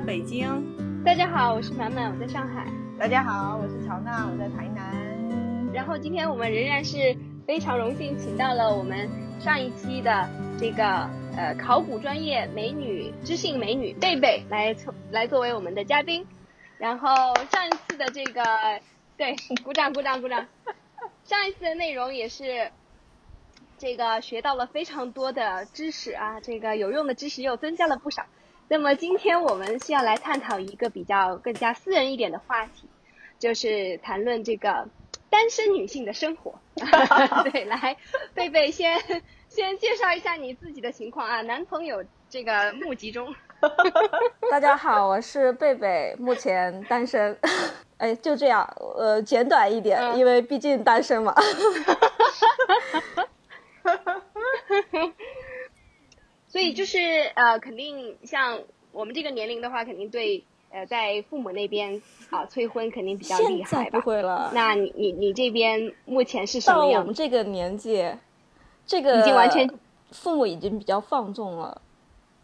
在北京。大家好，我是满满，我在上海。大家好，我是乔娜，我在台南。然后今天我们仍然是非常荣幸，请到了我们上一期的这个呃考古专业美女知性美女贝贝来来作为我们的嘉宾。然后上一次的这个对，鼓掌鼓掌鼓掌。上一次的内容也是这个学到了非常多的知识啊，这个有用的知识又增加了不少。那么今天我们是要来探讨一个比较更加私人一点的话题，就是谈论这个单身女性的生活。对，来，贝贝先先介绍一下你自己的情况啊，男朋友这个募集中。大家好，我是贝贝，目前单身。哎，就这样，呃，简短一点，因为毕竟单身嘛。所以就是呃，肯定像我们这个年龄的话，肯定对呃，在父母那边啊催婚肯定比较厉害吧？不会了。那你你你这边目前是什么样？到我们这个年纪，这个已经完全父母已经比较放纵了，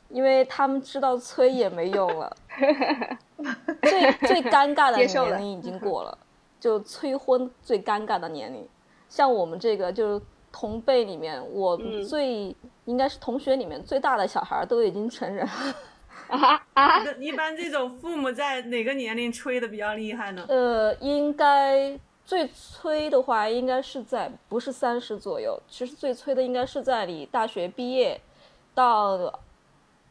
因为他们知道催也没用了。最最尴尬的年龄已经过了，就催婚最尴尬的年龄。像我们这个就是同辈里面，我最。应该是同学里面最大的小孩都已经成人啊 啊！一般这种父母在哪个年龄催的比较厉害呢？呃，应该最催的话，应该是在不是三十左右，其实最催的应该是在你大学毕业到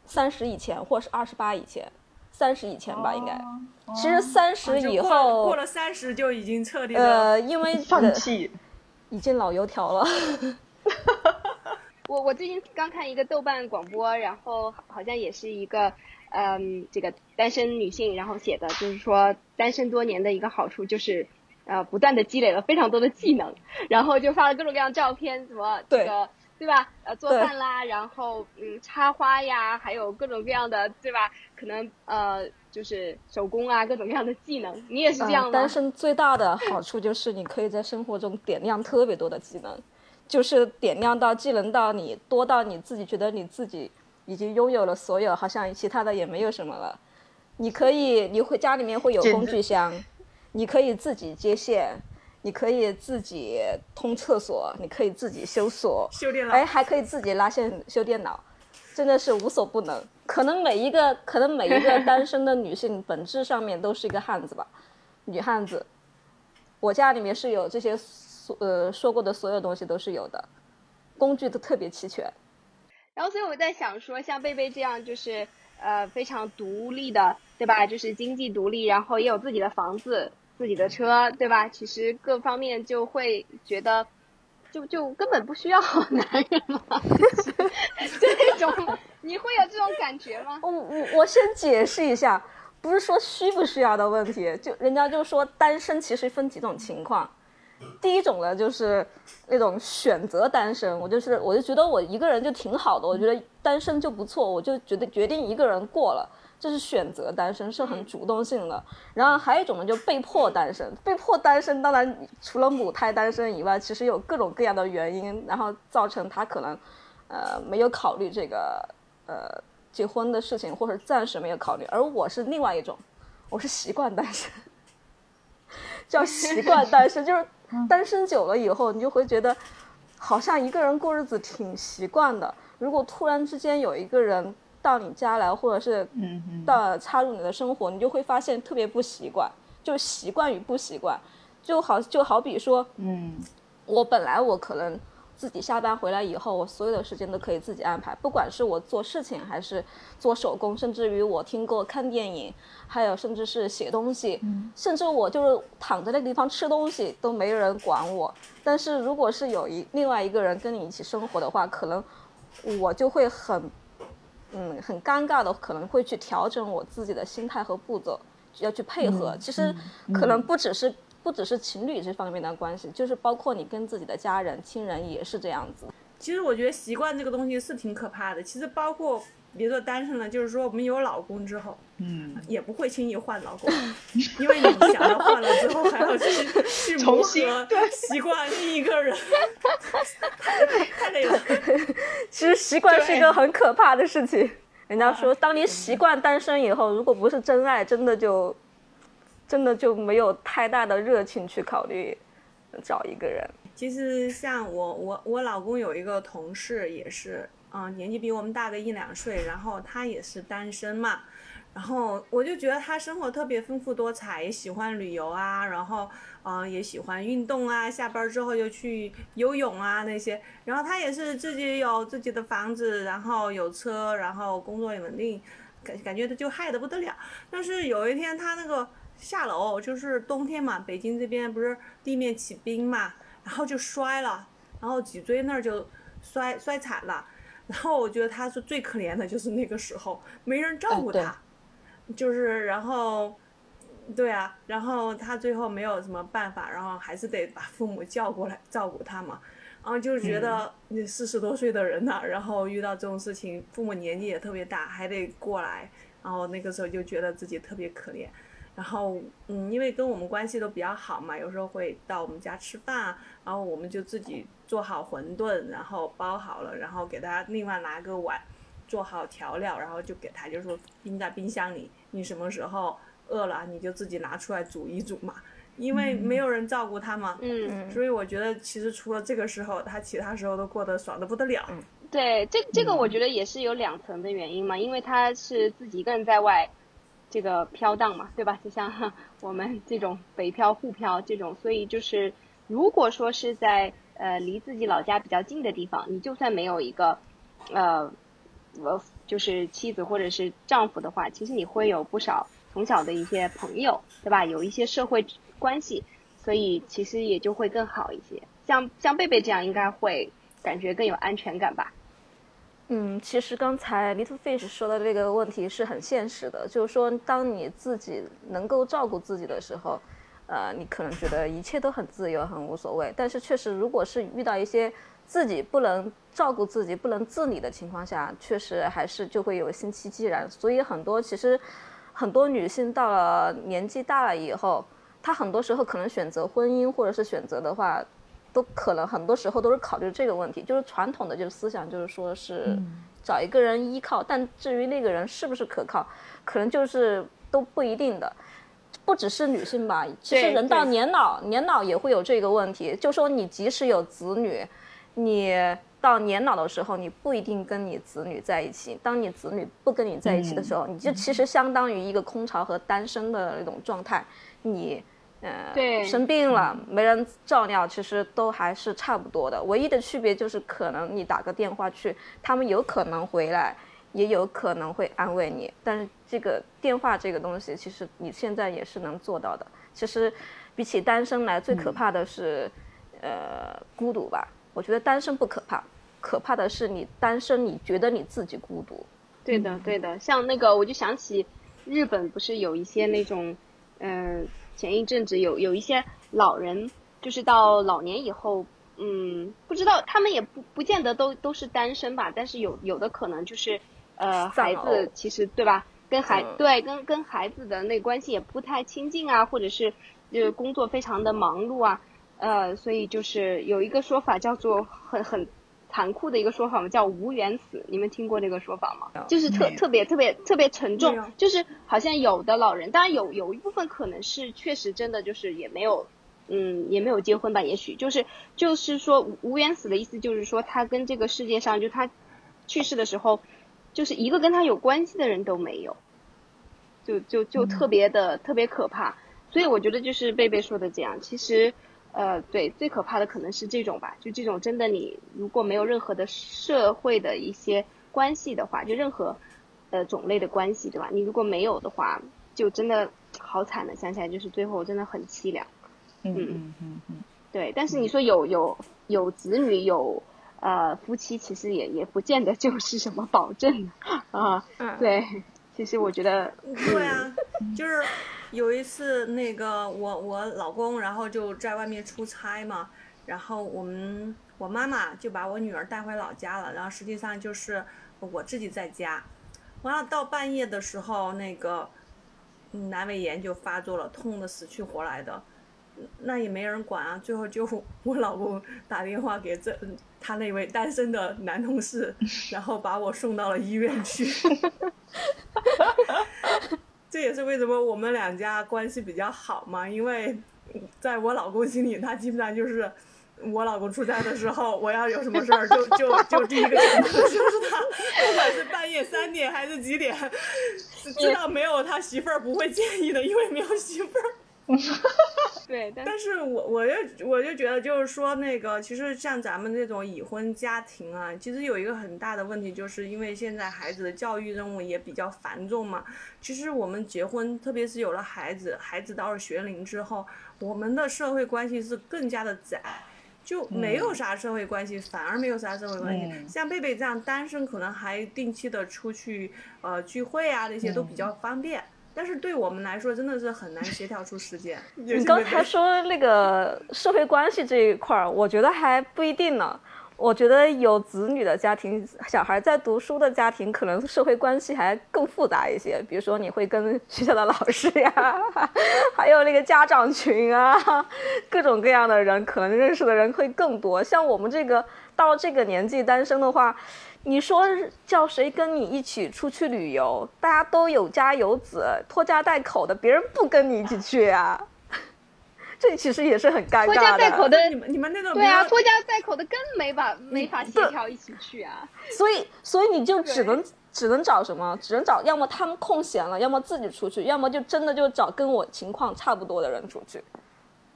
三十以前，或是二十八以前，三十以前吧，应该。其实三十以后过了三十就已经彻底呃，因为放弃，已经老油条了。我我最近刚看一个豆瓣广播，然后好像也是一个，嗯，这个单身女性，然后写的就是说单身多年的一个好处就是，呃，不断的积累了非常多的技能，然后就发了各种各样照片，什么这个对吧？呃，做饭啦，然后嗯，插花呀，还有各种各样的对吧？可能呃，就是手工啊，各种各样的技能，你也是这样吗？单身最大的好处就是你可以在生活中点亮特别多的技能。就是点亮到技能到你多到你自己觉得你自己已经拥有了所有，好像其他的也没有什么了。你可以，你会家里面会有工具箱，你可以自己接线，你可以自己通厕所，你可以自己修锁，修电脑，哎，还可以自己拉线修电脑，真的是无所不能。可能每一个，可能每一个 单身的女性本质上面都是一个汉子吧，女汉子。我家里面是有这些。呃，说过的所有东西都是有的，工具都特别齐全。然后，所以我在想说，像贝贝这样，就是呃非常独立的，对吧？就是经济独立，然后也有自己的房子、自己的车，对吧？其实各方面就会觉得，就就根本不需要 男人嘛，这种你会有这种感觉吗？我我我先解释一下，不是说需不需要的问题，就人家就说单身其实分几种情况。第一种呢，就是那种选择单身，我就是我就觉得我一个人就挺好的，我觉得单身就不错，我就觉得决定一个人过了，这是选择单身，是很主动性的。然后还有一种呢，就被迫单身，被迫单身，当然除了母胎单身以外，其实有各种各样的原因，然后造成他可能，呃，没有考虑这个呃结婚的事情，或者暂时没有考虑。而我是另外一种，我是习惯单身，叫习惯单身，就是。单身久了以后，你就会觉得，好像一个人过日子挺习惯的。如果突然之间有一个人到你家来，或者是到插入你的生活，你就会发现特别不习惯，就习惯与不习惯，就好就好比说，嗯，我本来我可能。自己下班回来以后，我所有的时间都可以自己安排，不管是我做事情还是做手工，甚至于我听歌、看电影，还有甚至是写东西，甚至我就是躺在那个地方吃东西都没人管我。但是如果是有一另外一个人跟你一起生活的话，可能我就会很，嗯，很尴尬的，可能会去调整我自己的心态和步骤，要去配合。其实可能不只是。不只是情侣这方面的关系，就是包括你跟自己的家人、亲人也是这样子。其实我觉得习惯这个东西是挺可怕的。其实包括别说单身了，就是说我们有老公之后，嗯，也不会轻易换老公，因为你想要换了之后还要去去磨合习惯另一个人，太 太累了。其实习惯是一个很可怕的事情。人家说，当你习惯单身以后，如果不是真爱，真的就，真的就没有太大的热情去考虑找一个人。其实像我，我我老公有一个同事也是，嗯，年纪比我们大个一两岁，然后他也是单身嘛。然后我就觉得他生活特别丰富多彩，也喜欢旅游啊，然后嗯也喜欢运动啊，下班之后就去游泳啊那些。然后他也是自己有自己的房子，然后有车，然后工作也稳定，感感觉他就嗨得不得了。但是有一天他那个下楼，就是冬天嘛，北京这边不是地面起冰嘛，然后就摔了，然后脊椎那儿就摔摔惨了。然后我觉得他是最可怜的，就是那个时候没人照顾他。就是，然后，对啊，然后他最后没有什么办法，然后还是得把父母叫过来照顾他嘛。然后就觉得你四十多岁的人呢，然后遇到这种事情，父母年纪也特别大，还得过来，然后那个时候就觉得自己特别可怜。然后，嗯，因为跟我们关系都比较好嘛，有时候会到我们家吃饭，然后我们就自己做好馄饨，然后包好了，然后给他另外拿个碗。做好调料，然后就给他，就说冰在冰箱里。你什么时候饿了，你就自己拿出来煮一煮嘛。因为没有人照顾他嘛，嗯，所以我觉得其实除了这个时候，他其他时候都过得爽的不得了。对，这这个我觉得也是有两层的原因嘛，因为他是自己一个人在外这个飘荡嘛，对吧？就像 我们这种北漂、沪漂这种，所以就是如果说是在呃离自己老家比较近的地方，你就算没有一个呃。呃，就是妻子或者是丈夫的话，其实你会有不少从小的一些朋友，对吧？有一些社会关系，所以其实也就会更好一些。像像贝贝这样，应该会感觉更有安全感吧？嗯，其实刚才 Little Fish 说的这个问题是很现实的，就是说，当你自己能够照顾自己的时候，呃，你可能觉得一切都很自由，很无所谓。但是确实，如果是遇到一些自己不能照顾自己、不能自理的情况下，确实还是就会有心戚戚然。所以很多其实很多女性到了年纪大了以后，她很多时候可能选择婚姻或者是选择的话，都可能很多时候都是考虑这个问题。就是传统的就是思想就是说是找一个人依靠，但至于那个人是不是可靠，可能就是都不一定的。不只是女性吧，其实人到年老年老也会有这个问题。就说你即使有子女。你到年老的时候，你不一定跟你子女在一起。当你子女不跟你在一起的时候，你就其实相当于一个空巢和单身的那种状态。你，呃，生病了没人照料，其实都还是差不多的。唯一的区别就是，可能你打个电话去，他们有可能回来，也有可能会安慰你。但是这个电话这个东西，其实你现在也是能做到的。其实，比起单身来，最可怕的是，呃，孤独吧。我觉得单身不可怕，可怕的是你单身，你觉得你自己孤独。对的，对的。像那个，我就想起日本不是有一些那种，嗯，前一阵子有有一些老人，就是到老年以后，嗯，不知道他们也不不见得都都是单身吧，但是有有的可能就是，呃，孩子其实对吧，跟孩对跟跟孩子的那关系也不太亲近啊，或者是就是工作非常的忙碌啊。呃，所以就是有一个说法叫做很很残酷的一个说法嘛，叫无缘死。你们听过这个说法吗？就是特特别特别特别沉重，就是好像有的老人，当然有有一部分可能是确实真的就是也没有，嗯，也没有结婚吧，也许就是就是说无无缘死的意思，就是说他跟这个世界上就他去世的时候，就是一个跟他有关系的人都没有，就就就特别的特别可怕。所以我觉得就是贝贝说的这样，其实。呃，对，最可怕的可能是这种吧，就这种真的，你如果没有任何的社会的一些关系的话，就任何呃种类的关系，对吧？你如果没有的话，就真的好惨的，想起来就是最后真的很凄凉。嗯嗯嗯嗯。对，但是你说有有有子女有呃夫妻，其实也也不见得就是什么保证啊。嗯。对，其实我觉得。对啊，就是。有一次，那个我我老公，然后就在外面出差嘛，然后我们我妈妈就把我女儿带回老家了，然后实际上就是我自己在家，完了到半夜的时候，那个阑尾炎就发作了，痛的死去活来的，那也没人管啊。最后就我老公打电话给这他那位单身的男同事，然后把我送到了医院去。这也是为什么我们两家关系比较好嘛，因为在我老公心里，他基本上就是我老公出差的时候，我要有什么事儿，就就就第一个想到的就是他，不管是半夜三点还是几点，知道没有他媳妇儿不会介意的，因为没有媳妇儿。对，但是我我就我就觉得就是说那个，其实像咱们这种已婚家庭啊，其实有一个很大的问题，就是因为现在孩子的教育任务也比较繁重嘛。其实我们结婚，特别是有了孩子，孩子到了学龄之后，我们的社会关系是更加的窄，就没有啥社会关系，反而没有啥社会关系。像贝贝这样单身，可能还定期的出去呃聚会啊，那些都比较方便。但是对我们来说，真的是很难协调出时间。你刚才说那个社会关系这一块儿，我觉得还不一定呢。我觉得有子女的家庭，小孩在读书的家庭，可能社会关系还更复杂一些。比如说，你会跟学校的老师呀，还有那个家长群啊，各种各样的人，可能认识的人会更多。像我们这个到这个年纪单身的话。你说叫谁跟你一起出去旅游？大家都有家有子，拖家带口的，别人不跟你一起去啊？这其实也是很尴尬的。拖家带口的，你们你们那种对啊，拖家带口的更没法没法协调一起去啊。所以所以你就只能只能找什么？只能找要么他们空闲了，要么自己出去，要么就真的就找跟我情况差不多的人出去。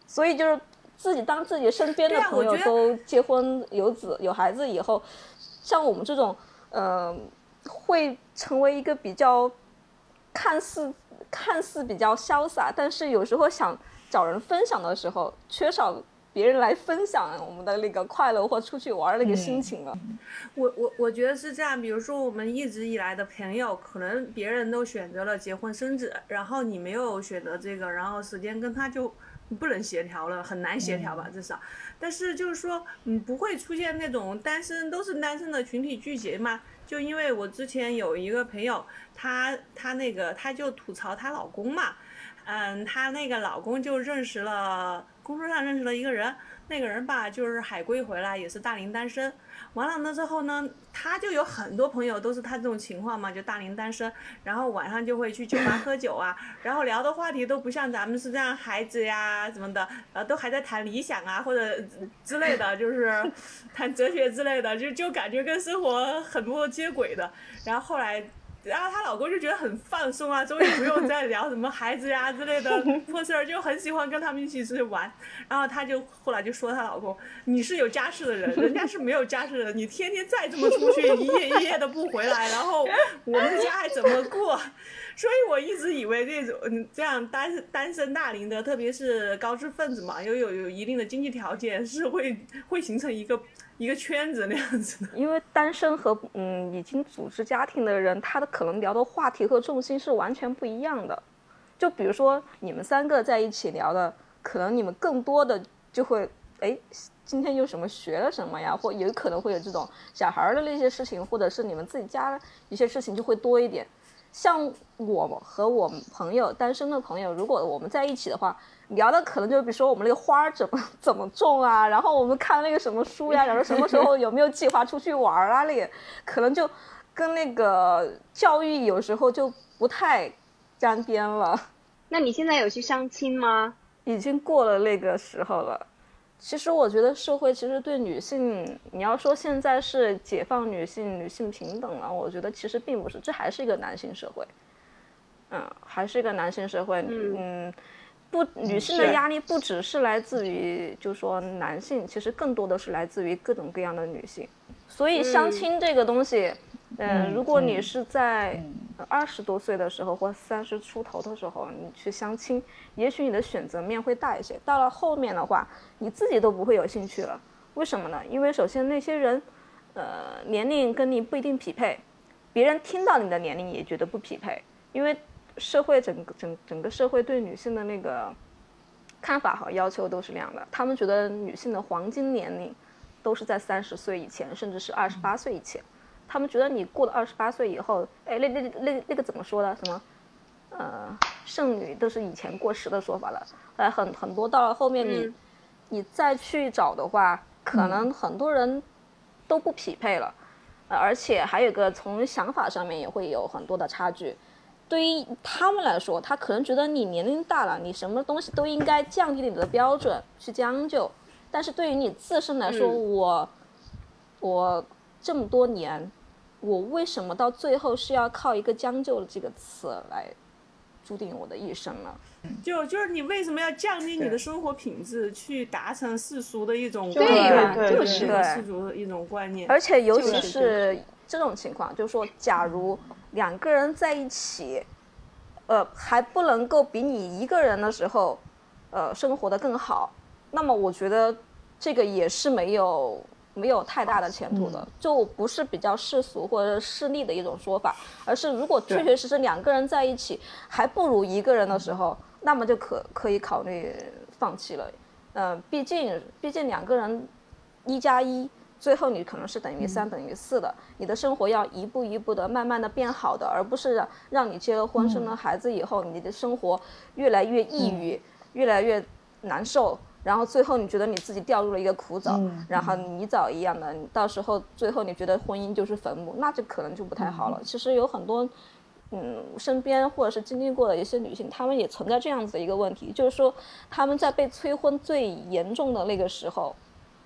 所以就是自己当自己身边的朋友都结婚有子有孩子以后。像我们这种，呃，会成为一个比较看似看似比较潇洒，但是有时候想找人分享的时候，缺少别人来分享我们的那个快乐或出去玩那个心情了。我我我觉得是这样，比如说我们一直以来的朋友，可能别人都选择了结婚生子，然后你没有选择这个，然后时间跟他就不能协调了，很难协调吧，至少。但是就是说，嗯，不会出现那种单身都是单身的群体聚集嘛？就因为我之前有一个朋友，她她那个她就吐槽她老公嘛，嗯，她那个老公就认识了工作上认识了一个人，那个人吧就是海归回来，也是大龄单身。完了那之后呢，他就有很多朋友都是他这种情况嘛，就大龄单身，然后晚上就会去酒吧喝酒啊，然后聊的话题都不像咱们是这样孩子呀什么的，呃，都还在谈理想啊或者之类的，就是谈哲学之类的，就就感觉跟生活很不接轨的。然后后来。然后她老公就觉得很放松啊，终于不用再聊什么孩子呀之类的 破事儿，就很喜欢跟他们一起出去玩。然后她就后来就说她老公，你是有家室的人，人家是没有家室的，你天天再这么出去，一夜一夜的不回来，然后我们家还怎么过？所以我一直以为这种这样单单身大龄的，特别是高知分子嘛，又有有一定的经济条件，是会 会形成一个。一个圈子那样子的，因为单身和嗯已经组织家庭的人，他的可能聊的话题和重心是完全不一样的。就比如说你们三个在一起聊的，可能你们更多的就会哎，今天又什么学了什么呀，或有可能会有这种小孩的那些事情，或者是你们自己家一些事情就会多一点。像我和我朋友单身的朋友，如果我们在一起的话。聊的可能就比如说我们那个花怎么 怎么种啊，然后我们看那个什么书呀，然后什么时候有没有计划出去玩啊？那可能就跟那个教育有时候就不太沾边了。那你现在有去相亲吗？已经过了那个时候了。其实我觉得社会其实对女性，你要说现在是解放女性、女性平等了，我觉得其实并不是，这还是一个男性社会。嗯，还是一个男性社会。嗯。不，女性的压力不只是来自于，就是说男性，其实更多的是来自于各种各样的女性。所以相亲这个东西，嗯，如果你是在二十多岁的时候或三十出头的时候，你去相亲，也许你的选择面会大一些。到了后面的话，你自己都不会有兴趣了。为什么呢？因为首先那些人，呃，年龄跟你不一定匹配，别人听到你的年龄也觉得不匹配，因为。社会整个整整个社会对女性的那个看法和要求都是那样的，他们觉得女性的黄金年龄都是在三十岁以前，甚至是二十八岁以前。他们觉得你过了二十八岁以后，哎，那那那那个怎么说的？什么？呃，剩女都是以前过时的说法了。呃，很很多到了后面你你再去找的话，可能很多人都不匹配了，呃而且还有个从想法上面也会有很多的差距。对于他们来说，他可能觉得你年龄大了，你什么东西都应该降低你的标准去将就。但是对于你自身来说，我我这么多年，我为什么到最后是要靠一个将就这个词来注定我的一生呢？就就是你为什么要降低你的生活品质，去达成世俗的一种对对就是世俗的一种观念。而且尤其是这种情况，就是说，假如。两个人在一起，呃，还不能够比你一个人的时候，呃，生活的更好，那么我觉得这个也是没有没有太大的前途的，就不是比较世俗或者势利的一种说法，而是如果确确实实两个人在一起还不如一个人的时候，那么就可可以考虑放弃了，嗯，毕竟毕竟两个人一加一。最后你可能是等于三等于四的，你的生活要一步一步的慢慢的变好的，而不是让让你结了婚生了孩子以后，你的生活越来越抑郁，越来越难受，然后最后你觉得你自己掉入了一个苦沼，然后泥沼一样的，你到时候最后你觉得婚姻就是坟墓，那就可能就不太好了。其实有很多，嗯，身边或者是经历过的一些女性，她们也存在这样子的一个问题，就是说她们在被催婚最严重的那个时候，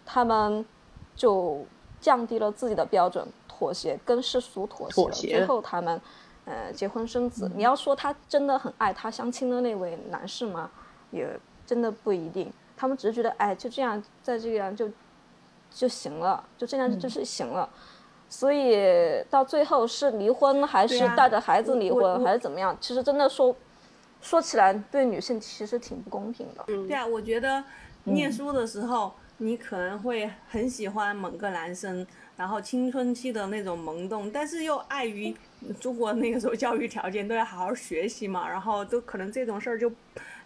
她们。就降低了自己的标准，妥协跟世俗妥协了。最后他们，呃，结婚生子。你要说他真的很爱他相亲的那位男士吗？也真的不一定。他们只是觉得，哎，就这样，再这样就就行了，就这样就是行了。所以到最后是离婚还是带着孩子离婚还是怎么样？其实真的说说起来，对女性其实挺不公平的。对啊，我觉得念书的时候。你可能会很喜欢某个男生，然后青春期的那种萌动，但是又碍于中国那个时候教育条件都要好好学习嘛，然后都可能这种事儿就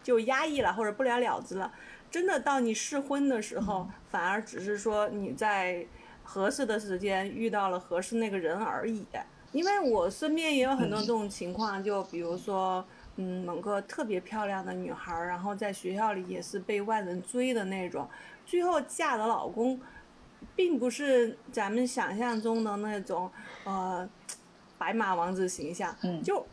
就压抑了或者不了了之了。真的到你适婚的时候，反而只是说你在合适的时间遇到了合适那个人而已。因为我身边也有很多这种情况，就比如说，嗯，某个特别漂亮的女孩，然后在学校里也是被万人追的那种。最后嫁的老公，并不是咱们想象中的那种呃白马王子形象，就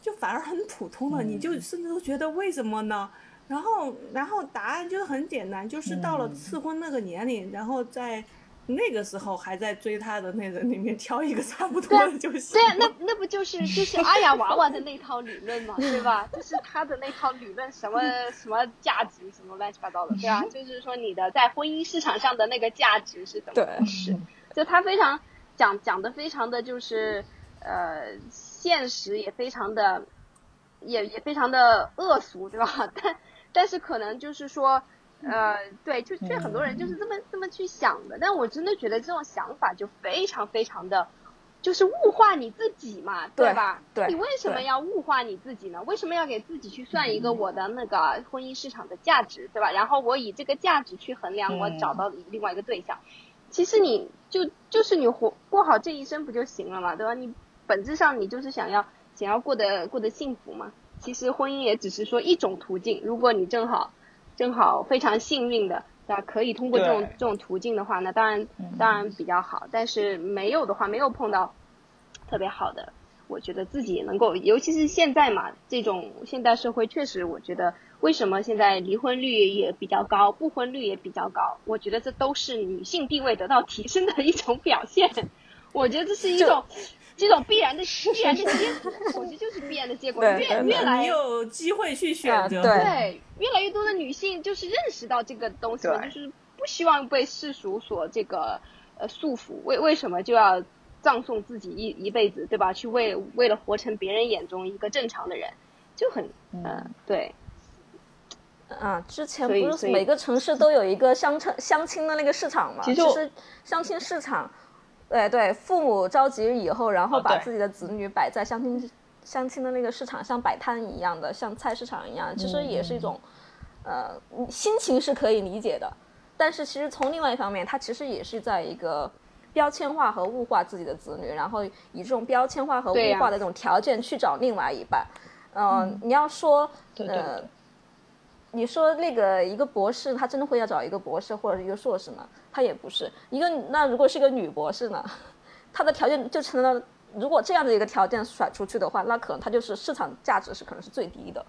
就反而很普通的，你就甚至都觉得为什么呢？然后然后答案就是很简单，就是到了赐婚那个年龄，然后在。那个时候还在追他的那人里面挑一个差不多的就行。对啊，那那不就是就是阿雅娃娃的那套理论嘛，对吧？就是他的那套理论，什么什么价值，什么乱七八糟的，对吧？就是说你的在婚姻市场上的那个价值是怎么回事？就他非常讲讲的非常的就是呃现实，也非常的也也非常的恶俗，对吧？但但是可能就是说。呃，对，就就很多人就是这么这么去想的，但我真的觉得这种想法就非常非常的，就是物化你自己嘛，对吧？对，你为什么要物化你自己呢？为什么要给自己去算一个我的那个婚姻市场的价值，对吧？然后我以这个价值去衡量我找到另外一个对象，其实你就就是你活过好这一生不就行了嘛，对吧？你本质上你就是想要想要过得过得幸福嘛。其实婚姻也只是说一种途径，如果你正好。正好非常幸运的，对吧？可以通过这种这种途径的话，那当然当然比较好。但是没有的话，没有碰到特别好的，我觉得自己能够，尤其是现在嘛，这种现代社会确实，我觉得为什么现在离婚率也比较高，不婚率也比较高？我觉得这都是女性地位得到提升的一种表现。我觉得这是一种。这种必然的 必然的结果，我觉得就是必然的结果。越越来有机会去选择，对，越来越多的女性就是认识到这个东西，就是不希望被世俗所这个呃束缚。为为什么就要葬送自己一一辈子，对吧？去为为了活成别人眼中一个正常的人，就很嗯对。啊，之前不是每个城市都有一个相亲相亲的那个市场嘛？其实相亲市场。对对，父母着急以后，然后把自己的子女摆在相亲相亲的那个市场，像摆摊一样的，像菜市场一样，其实也是一种，呃，心情是可以理解的。但是其实从另外一方面，他其实也是在一个标签化和物化自己的子女，然后以这种标签化和物化的这种条件去找另外一半。嗯，你要说呃，你说那个一个博士，他真的会要找一个博士或者一个硕士吗？他也不是一个。那如果是一个女博士呢？她的条件就成了，如果这样的一个条件甩出去的话，那可能她就是市场价值是可能是最低的。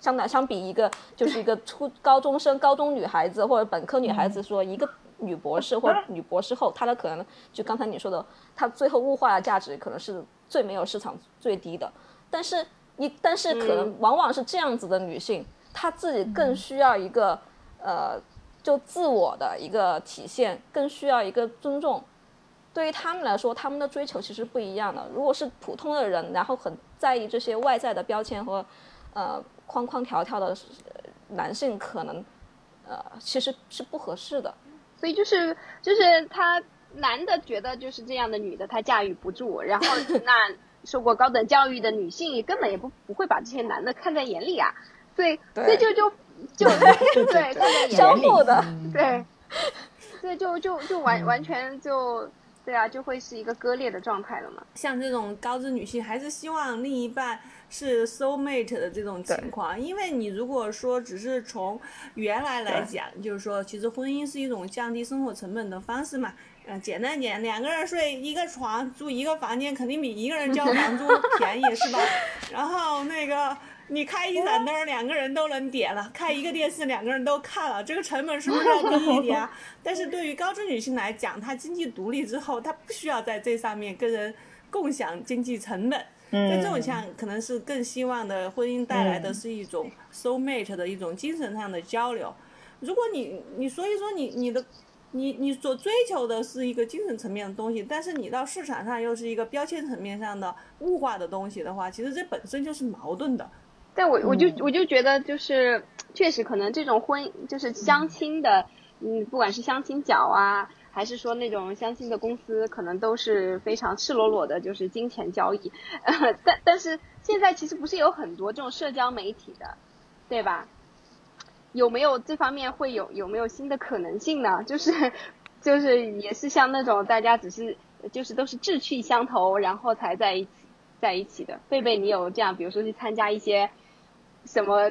相当相比一个就是一个初高中生、高中女孩子或者本科女孩子说一个女博士或者女博士后，她的可能就刚才你说的，她最后物化的价值可能是最没有市场最低的。但是你但是可能往往是这样子的女性，她自己更需要一个呃。就自我的一个体现，更需要一个尊重。对于他们来说，他们的追求其实不一样的。如果是普通的人，然后很在意这些外在的标签和呃框框条条的男性，可能呃其实是不合适的。所以就是就是他男的觉得就是这样的女的他驾驭不住，然后 那受过高等教育的女性根本也不不会把这些男的看在眼里啊。所以所以就就。就对，相互的，对，所以就就就完完全就对啊，就会是一个割裂的状态了嘛。像这种高知女性，还是希望另一半是 soul mate 的这种情况，因为你如果说只是从原来来讲，就是说，其实婚姻是一种降低生活成本的方式嘛。嗯，简单点，两个人睡一个床，住一个房间，肯定比一个人交房租 便宜，是吧？然后那个。你开一盏灯，两个人都能点了；开一个电视，两个人都看了。这个成本是不是要低一点啊？但是对于高知女性来讲，她经济独立之后，她不需要在这上面跟人共享经济成本。在这种情况，可能是更希望的婚姻带来的是一种 soul mate 的一种精神上的交流。如果你你所以说你你的你你所追求的是一个精神层面的东西，但是你到市场上又是一个标签层面上的物化的东西的话，其实这本身就是矛盾的。但我我就我就觉得就是确实可能这种婚就是相亲的，嗯，不管是相亲角啊，还是说那种相亲的公司，可能都是非常赤裸裸的，就是金钱交易。呃，但但是现在其实不是有很多这种社交媒体的，对吧？有没有这方面会有有没有新的可能性呢？就是就是也是像那种大家只是就是都是志趣相投，然后才在一起在一起的。贝贝，你有这样，比如说去参加一些。什么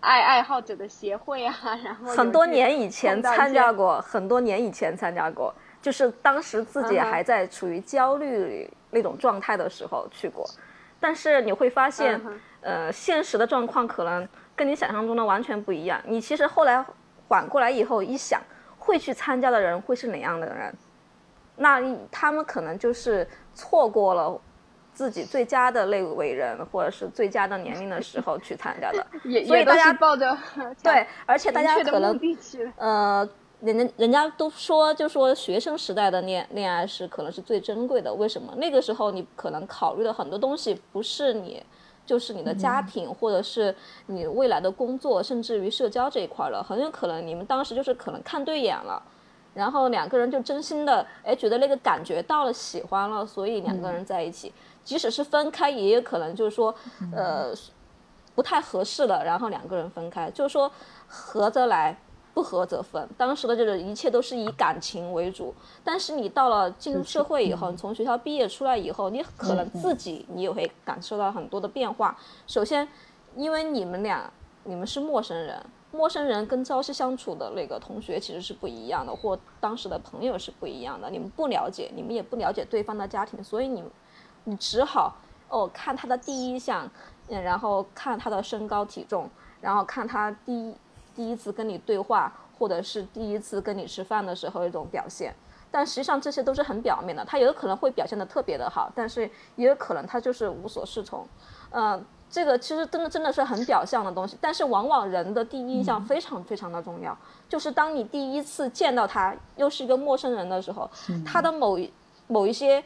爱爱好者的协会啊，然后很多年以前参加过，很多年以前参加过，就是当时自己还在处于焦虑那种状态的时候去过，但是你会发现，呃，现实的状况可能跟你想象中的完全不一样。你其实后来缓过来以后一想，会去参加的人会是哪样的人？那他们可能就是错过了。自己最佳的那位人，或者是最佳的年龄的时候去参加的，所以大家抱着 对，而且大家可能呃，人家人家都说，就说学生时代的恋恋爱是可能是最珍贵的。为什么？那个时候你可能考虑的很多东西不是你，就是你的家庭，或者是你未来的工作，甚至于社交这一块了。很有可能你们当时就是可能看对眼了，然后两个人就真心的哎觉得那个感觉到了，喜欢了，所以两个人在一起。即使是分开，也有可能就是说，呃，不太合适了，然后两个人分开，就是说合则来，不合则分。当时的这个一切都是以感情为主，但是你到了进入社会以后，你从学校毕业出来以后，你可能自己你也会感受到很多的变化。首先，因为你们俩你们是陌生人，陌生人跟朝夕相处的那个同学其实是不一样的，或当时的朋友是不一样的。你们不了解，你们也不了解对方的家庭，所以你。你只好哦看他的第一项，嗯，然后看他的身高体重，然后看他第一第一次跟你对话，或者是第一次跟你吃饭的时候一种表现。但实际上这些都是很表面的，他有可能会表现的特别的好，但是也有可能他就是无所适从。嗯，这个其实真的真的是很表象的东西，但是往往人的第一印象非常非常的重要。就是当你第一次见到他，又是一个陌生人的时候，他的某某一些。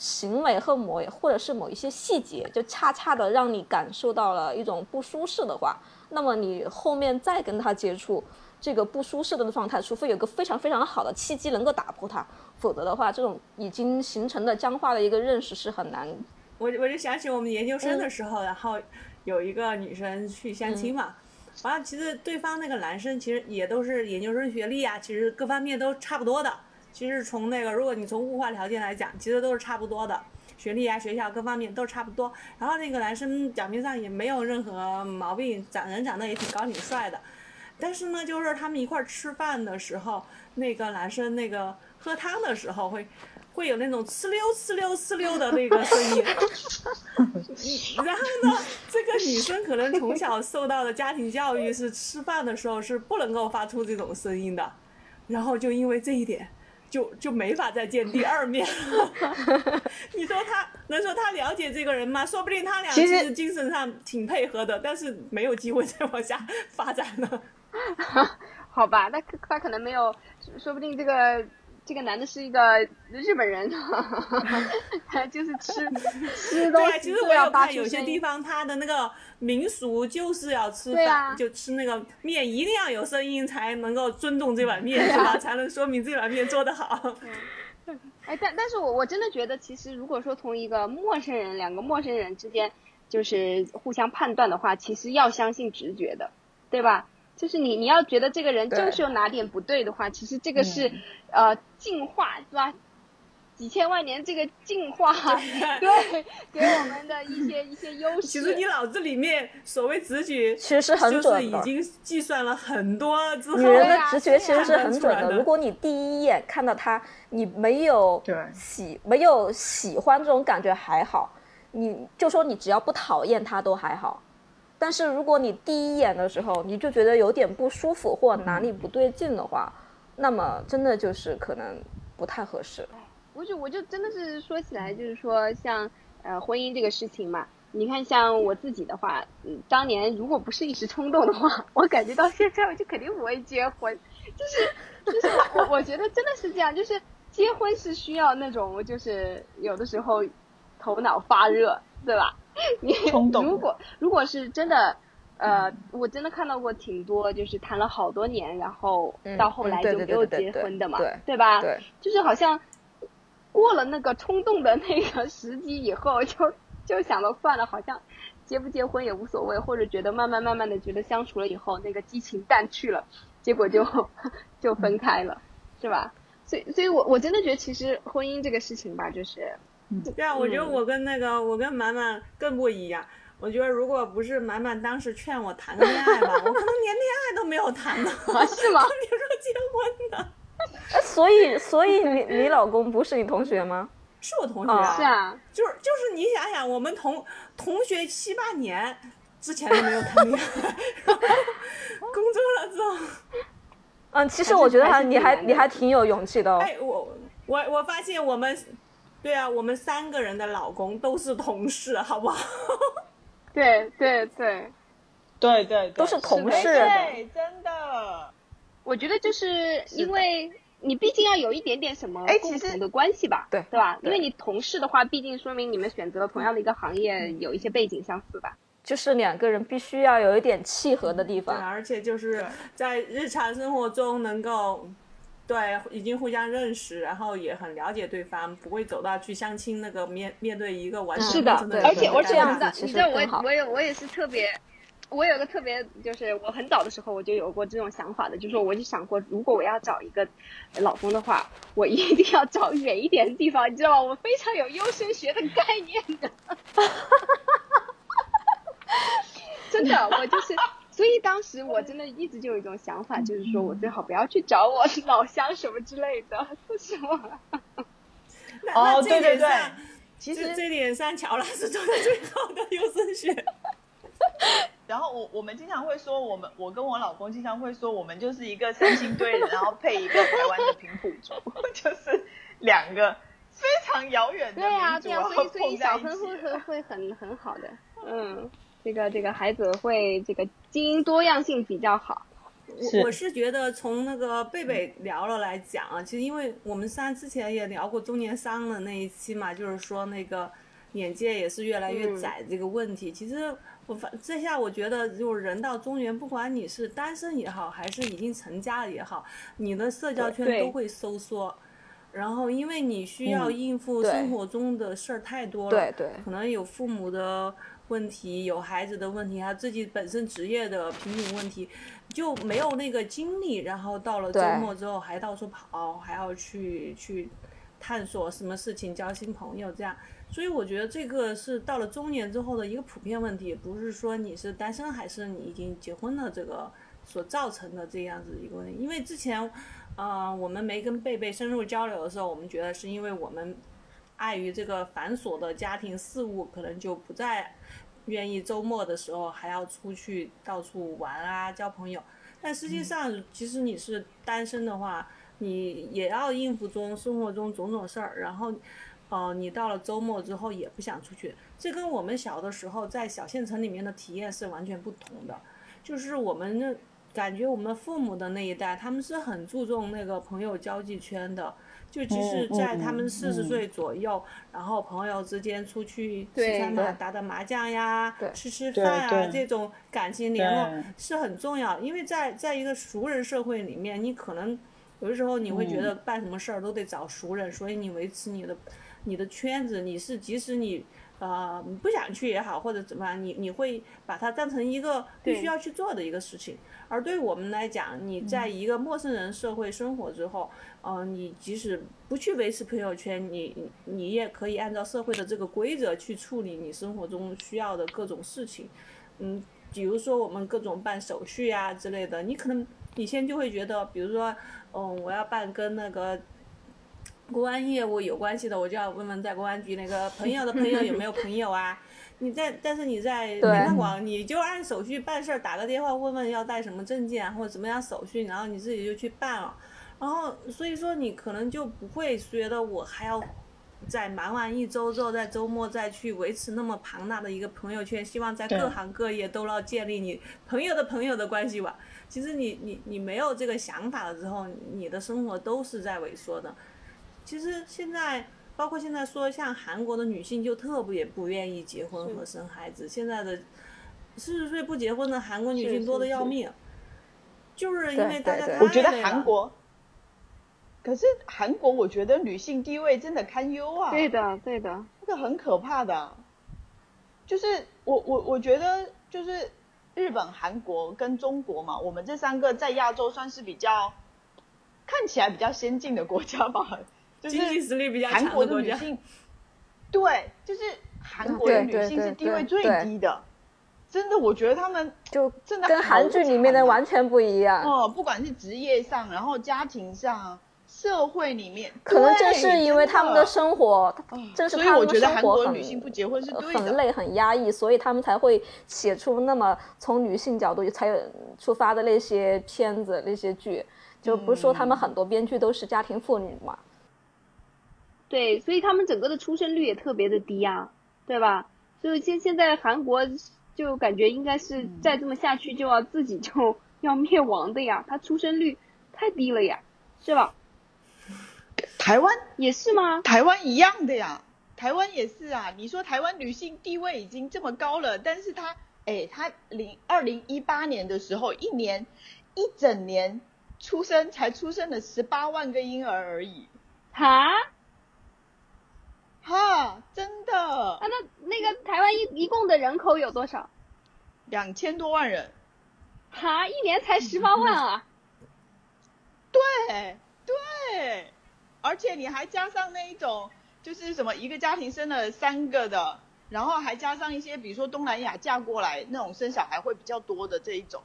行为和某或者是某一些细节，就恰恰的让你感受到了一种不舒适的话，那么你后面再跟他接触，这个不舒适的状态，除非有个非常非常好的契机能够打破它，否则的话，这种已经形成的僵化的一个认识是很难。我我就想起我们研究生的时候，然后有一个女生去相亲嘛，完了其实对方那个男生其实也都是研究生学历啊，其实各方面都差不多的。其实从那个，如果你从物化条件来讲，其实都是差不多的。学历啊、学校各方面都差不多。然后那个男生表面上也没有任何毛病，长人长得也挺高挺帅的。但是呢，就是他们一块吃饭的时候，那个男生那个喝汤的时候会。会有那种呲溜呲溜呲溜的那个声音，然后呢，这个女生可能从小受到的家庭教育是吃饭的时候是不能够发出这种声音的，然后就因为这一点，就就没法再见第二面了。你说他能说他了解这个人吗？说不定他俩其实精神上挺配合的，但是没有机会再往下发展了。好吧，那他可能没有，说不定这个。这个男的是一个日本人，他就是吃 吃东西对其实我有看有些地方，他的那个民俗就是要吃饭，就吃那个面，一定要有声音才能够尊重这碗面，是吧？才能说明这碗面做得好。哎，但但是我我真的觉得，其实如果说从一个陌生人，两个陌生人之间就是互相判断的话，其实要相信直觉的，对吧？就是你，你要觉得这个人就是有哪点不对的话，其实这个是，呃，进化是吧？几千万年这个进化，对，给我们的一些一些优势。其实你脑子里面所谓直觉，其实是很准的，已经计算了很多。女人的直觉其实是很准的。如果你第一眼看到他，你没有喜没有喜欢这种感觉还好，你就说你只要不讨厌他都还好。但是如果你第一眼的时候你就觉得有点不舒服或哪里不对劲的话，那么真的就是可能不太合适。我就我就真的是说起来，就是说像呃婚姻这个事情嘛，你看像我自己的话，嗯，当年如果不是一时冲动的话，我感觉到现在我就肯定不会结婚。就是就是我我觉得真的是这样，就是结婚是需要那种就是有的时候头脑发热，对吧？你如果如果是真的，呃，我真的看到过挺多，就是谈了好多年，然后到后来就没有结婚的嘛，对吧？对，就是好像过了那个冲动的那个时机以后，就就想到算了，好像结不结婚也无所谓，或者觉得慢慢慢慢的觉得相处了以后，那个激情淡去了，结果就 就分开了，是吧？所以，所以我我真的觉得，其实婚姻这个事情吧，就是。对啊，我觉得我跟那个我跟满满更不一样。我觉得如果不是满满当时劝我谈个恋爱吧，我可能连恋爱都没有谈呢。是吗？你说结婚呢？哎，所以所以你你老公不是你同学吗？是我同学啊。是啊。就是就是你想想，我们同同学七八年之前都没有谈恋爱，工作了之后。嗯，其实我觉得还你还你还挺有勇气的。哎，我我我发现我们。对啊，我们三个人的老公都是同事，好不好？对对对，对对，都是同事，对，真的。我觉得就是因为你毕竟要有一点点什么共同的关系吧，对对吧？因为你同事的话，毕竟说明你们选择了同样的一个行业，有一些背景相似吧。就是两个人必须要有一点契合的地方，而且就是在日常生活中能够。对，已经互相认识，然后也很了解对方，不会走到去相亲那个面面对一个完全陌生的人。而且我这样的，你知道我我有我也是特别，我有个特别就是我很早的时候我就有过这种想法的，就是我就想过，如果我要找一个老公的话，我一定要找远一点的地方，你知道吗？我非常有优生学的概念的，真的，我就是。所以当时我真的一直就有一种想法，就是说我最好不要去找我老乡什么之类的，是吗？哦，对对对，其实这点上乔老师做的最好的优生学。然后我我们经常会说，我们我跟我老公经常会说，我们就是一个三星堆人，然后配一个台湾的平埔族，就是两个非常遥远的对啊，对啊，所以所以小分会会会很很好的，嗯。这个这个孩子会这个基因多样性比较好，我我是觉得从那个贝贝聊了来讲啊，其实因为我们三之前也聊过中年伤的那一期嘛，就是说那个眼界也是越来越窄这个问题。其实我反这下我觉得，就是人到中年，不管你是单身也好，还是已经成家了也好，你的社交圈都会收缩，然后因为你需要应付生活中的事儿太多了，对对，可能有父母的。问题有孩子的问题，还有自己本身职业的瓶颈问题，就没有那个精力。然后到了周末之后还到处跑，还要去去探索什么事情，交新朋友这样。所以我觉得这个是到了中年之后的一个普遍问题，不是说你是单身还是你已经结婚了这个所造成的这样子一个问题。因为之前，呃，我们没跟贝贝深入交流的时候，我们觉得是因为我们碍于这个繁琐的家庭事务，可能就不再愿意周末的时候还要出去到处玩啊，交朋友。但实际上，其实你是单身的话，你也要应付中生活中种种事儿，然后。哦，你到了周末之后也不想出去，这跟我们小的时候在小县城里面的体验是完全不同的。就是我们那感觉，我们父母的那一代，他们是很注重那个朋友交际圈的。就即使在他们四十岁左右，然后朋友之间出去吃餐嘛、打打麻将呀、吃吃饭啊，这种感情联络是很重要。因为在在一个熟人社会里面，你可能有的时候你会觉得办什么事儿都得找熟人，所以你维持你的。你的圈子，你是即使你呃不想去也好，或者怎么样，你你会把它当成一个必须要去做的一个事情。而对我们来讲，你在一个陌生人社会生活之后，呃，你即使不去维持朋友圈，你你也可以按照社会的这个规则去处理你生活中需要的各种事情。嗯，比如说我们各种办手续啊之类的，你可能以前就会觉得，比如说，嗯，我要办跟那个。公安业务有关系的，我就要问问在公安局那个朋友的朋友有没有朋友啊？你在，但是你在北上广，你就按手续办事儿，打个电话问问要带什么证件或者怎么样手续，然后你自己就去办了。然后所以说你可能就不会觉得我还要在忙完一周之后，在周末再去维持那么庞大的一个朋友圈，希望在各行各业都要建立你朋友的朋友的关系吧。其实你你你没有这个想法了之后，你的生活都是在萎缩的。其实现在，包括现在说，像韩国的女性就特别不愿意结婚和生孩子。现在的四十岁不结婚的韩国女性多的要命，就是因为大家我觉得韩国，可是韩国我觉得女性地位真的堪忧啊。对的，对的，这个很可怕的。就是我我我觉得就是日本、韩国跟中国嘛，我们这三个在亚洲算是比较看起来比较先进的国家吧。经济实力比较强的国家，对，就是韩国的女性是地位最低的，真的，我觉得他们就真的跟韩剧里面的完全不一样哦。不管是职业上，然后家庭上，社会里面，可能正是因为他们的生活，正是他们的生活很很累、很压抑，所以他们才会写出那么从女性角度才有出发的那些片子、那些剧。就不是说他们很多编剧都是家庭妇女嘛。对，所以他们整个的出生率也特别的低啊，对吧？所以现现在韩国就感觉应该是再这么下去就要自己就要灭亡的呀，它出生率太低了呀，是吧？台湾也是吗？台湾一样的呀，台湾也是啊。你说台湾女性地位已经这么高了，但是她，哎，她零二零一八年的时候，一年一整年出生才出生了十八万个婴儿而已，哈？哈，真的？啊，那那个台湾一一共的人口有多少？两千多万人。哈，一年才十八万啊？对对，而且你还加上那一种，就是什么一个家庭生了三个的，然后还加上一些，比如说东南亚嫁过来那种生小孩会比较多的这一种，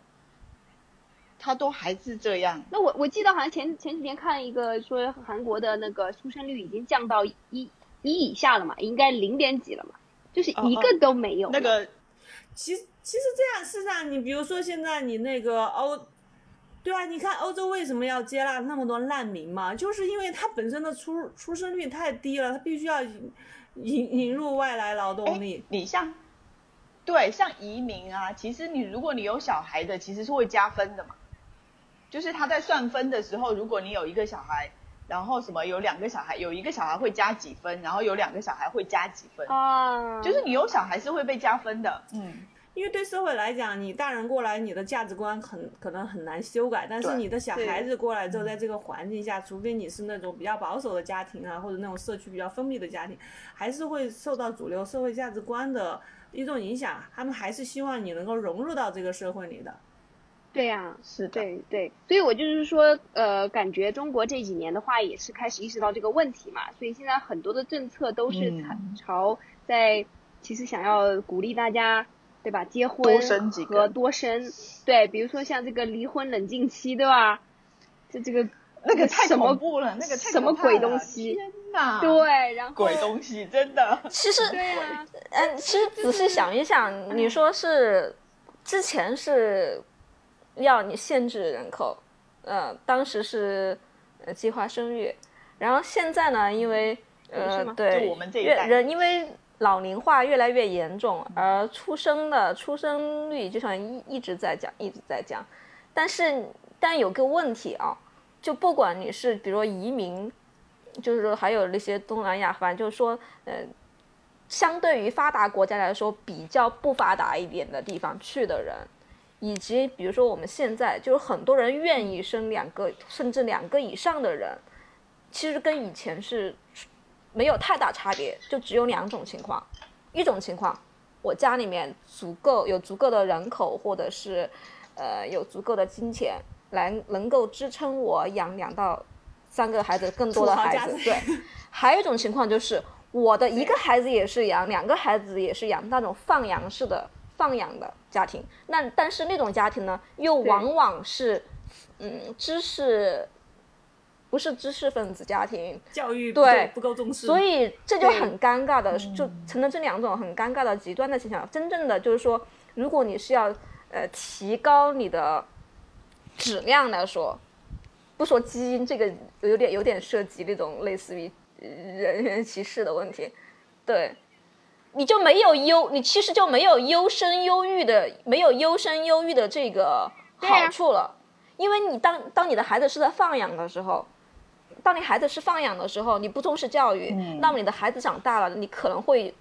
他都还是这样。那我我记得好像前前几天看一个说韩国的那个出生率已经降到一。一以下了嘛，应该零点几了嘛，就是一个都没有。那个，其实其实这样，事实上，你比如说现在你那个欧，对啊，你看欧洲为什么要接纳那么多难民嘛？就是因为它本身的出出生率太低了，它必须要引引引入外来劳动力。你像，对，像移民啊，其实你如果你有小孩的，其实是会加分的嘛。就是他在算分的时候，如果你有一个小孩。然后什么有两个小孩，有一个小孩会加几分，然后有两个小孩会加几分啊？就是你有小孩是会被加分的，嗯，因为对社会来讲，你大人过来，你的价值观很可能很难修改，但是你的小孩子过来之后，在这个环境下，除非你是那种比较保守的家庭啊，或者那种社区比较封闭的家庭，还是会受到主流社会价值观的一种影响，他们还是希望你能够融入到这个社会里的。对呀，是，对对，所以我就是说，呃，感觉中国这几年的话也是开始意识到这个问题嘛，所以现在很多的政策都是朝在其实想要鼓励大家，对吧？结婚和多生，对，比如说像这个离婚冷静期，对吧？这这个那个太恐怖了，那个什么鬼东西？天呐！对，然后鬼东西真的。其实，对呀，嗯，其实仔细想一想，你说是之前是。要你限制人口，呃，当时是呃计划生育，然后现在呢，因为呃对，越人因为老龄化越来越严重，而出生的出生率就像一一直在降，一直在降。但是但有个问题啊，就不管你是比如说移民，就是说还有那些东南亚，反正就是说呃，相对于发达国家来说比较不发达一点的地方去的人。以及比如说我们现在就是很多人愿意生两个甚至两个以上的人，其实跟以前是没有太大差别，就只有两种情况，一种情况我家里面足够有足够的人口或者是呃有足够的金钱来能够支撑我养两到三个孩子更多的孩子，对，还有一种情况就是我的一个孩子也是养，两个孩子也是养那种放养式的。放养的家庭，那但是那种家庭呢，又往往是，嗯，知识不是知识分子家庭，教育对不够重视，所以这就很尴尬的，就成了这两种很尴尬的极端的现象。真正的就是说，如果你是要呃提高你的质量来说，不说基因，这个有点有点涉及那种类似于人人歧视的问题，对。你就没有优，你其实就没有优生优育的，没有优生优育的这个好处了，因为你当当你的孩子是在放养的时候，当你孩子是放养的时候，你不重视教育，那么你的孩子长大了，你可能会